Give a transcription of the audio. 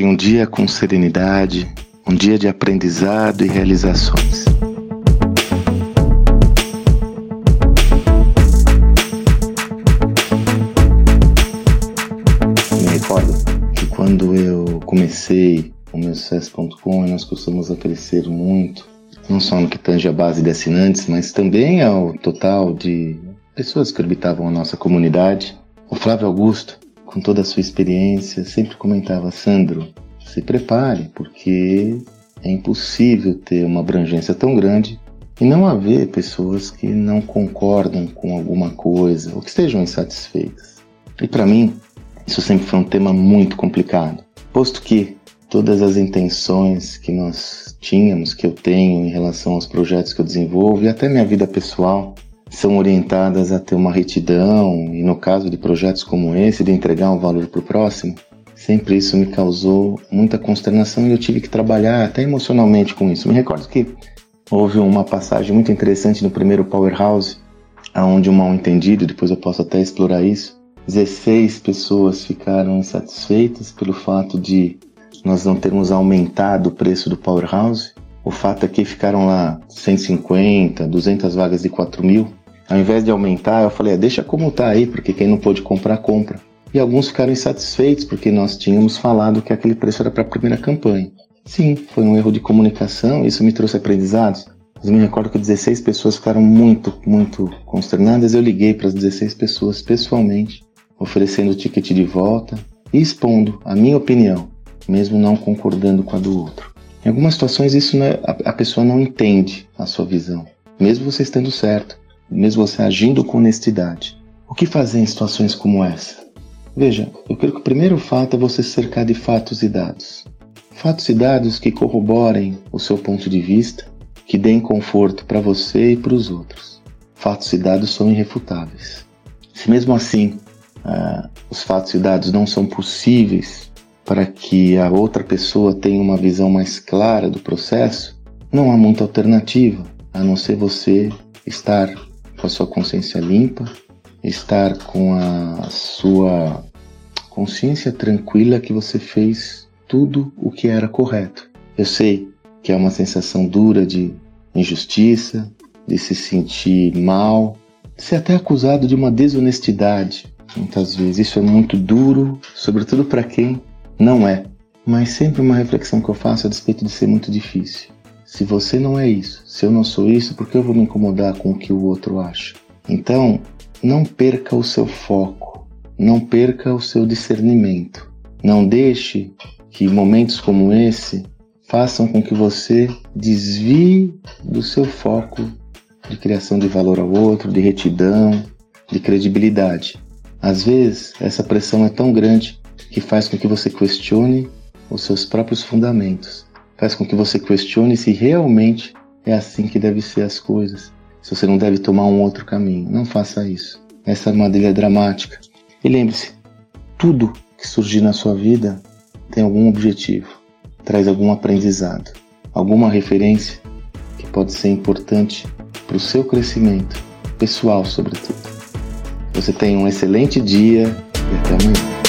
tenha um dia com serenidade, um dia de aprendizado e realizações. Me recordo que quando eu comecei o meu sucesso.com, nós a crescer muito, não só no que tange a base de assinantes, mas também ao total de pessoas que orbitavam a nossa comunidade. O Flávio Augusto, com toda a sua experiência, sempre comentava: Sandro, se prepare, porque é impossível ter uma abrangência tão grande e não haver pessoas que não concordam com alguma coisa ou que estejam insatisfeitas. E para mim, isso sempre foi um tema muito complicado, posto que todas as intenções que nós tínhamos, que eu tenho em relação aos projetos que eu desenvolvo e até minha vida pessoal, são orientadas a ter uma retidão e no caso de projetos como esse, de entregar um valor para o próximo, sempre isso me causou muita consternação e eu tive que trabalhar até emocionalmente com isso. Me recordo que houve uma passagem muito interessante no primeiro Powerhouse, aonde um mal entendido, depois eu posso até explorar isso, 16 pessoas ficaram insatisfeitas pelo fato de nós não termos aumentado o preço do Powerhouse. O fato é que ficaram lá 150, 200 vagas de 4 mil. Ao invés de aumentar, eu falei, ah, deixa como tá aí, porque quem não pôde comprar, compra. E alguns ficaram insatisfeitos porque nós tínhamos falado que aquele preço era para a primeira campanha. Sim, foi um erro de comunicação, isso me trouxe aprendizados. Mas eu me recordo que 16 pessoas ficaram muito, muito consternadas. Eu liguei para as 16 pessoas pessoalmente, oferecendo o ticket de volta e expondo a minha opinião mesmo não concordando com a do outro. Em algumas situações isso é, a, a pessoa não entende a sua visão, mesmo você estando certo, mesmo você agindo com honestidade. O que fazer em situações como essa? Veja, eu creio que o primeiro fato é você cercar de fatos e dados. Fatos e dados que corroborem o seu ponto de vista, que deem conforto para você e para os outros. Fatos e dados são irrefutáveis. Se mesmo assim uh, os fatos e dados não são possíveis para que a outra pessoa tenha uma visão mais clara do processo, não há muita alternativa a não ser você estar com a sua consciência limpa, estar com a sua consciência tranquila que você fez tudo o que era correto. Eu sei que é uma sensação dura de injustiça, de se sentir mal, de ser até acusado de uma desonestidade. Muitas vezes isso é muito duro, sobretudo para quem não é. Mas sempre uma reflexão que eu faço a respeito de ser muito difícil. Se você não é isso, se eu não sou isso, por que eu vou me incomodar com o que o outro acha? Então, não perca o seu foco, não perca o seu discernimento. Não deixe que momentos como esse façam com que você desvie do seu foco de criação de valor ao outro, de retidão, de credibilidade. Às vezes, essa pressão é tão grande que faz com que você questione os seus próprios fundamentos, faz com que você questione se realmente é assim que deve ser as coisas, se você não deve tomar um outro caminho. Não faça isso. Essa armadilha é dramática. E lembre-se, tudo que surgir na sua vida tem algum objetivo, traz algum aprendizado, alguma referência que pode ser importante para o seu crescimento pessoal, sobretudo. Você tenha um excelente dia e até amanhã.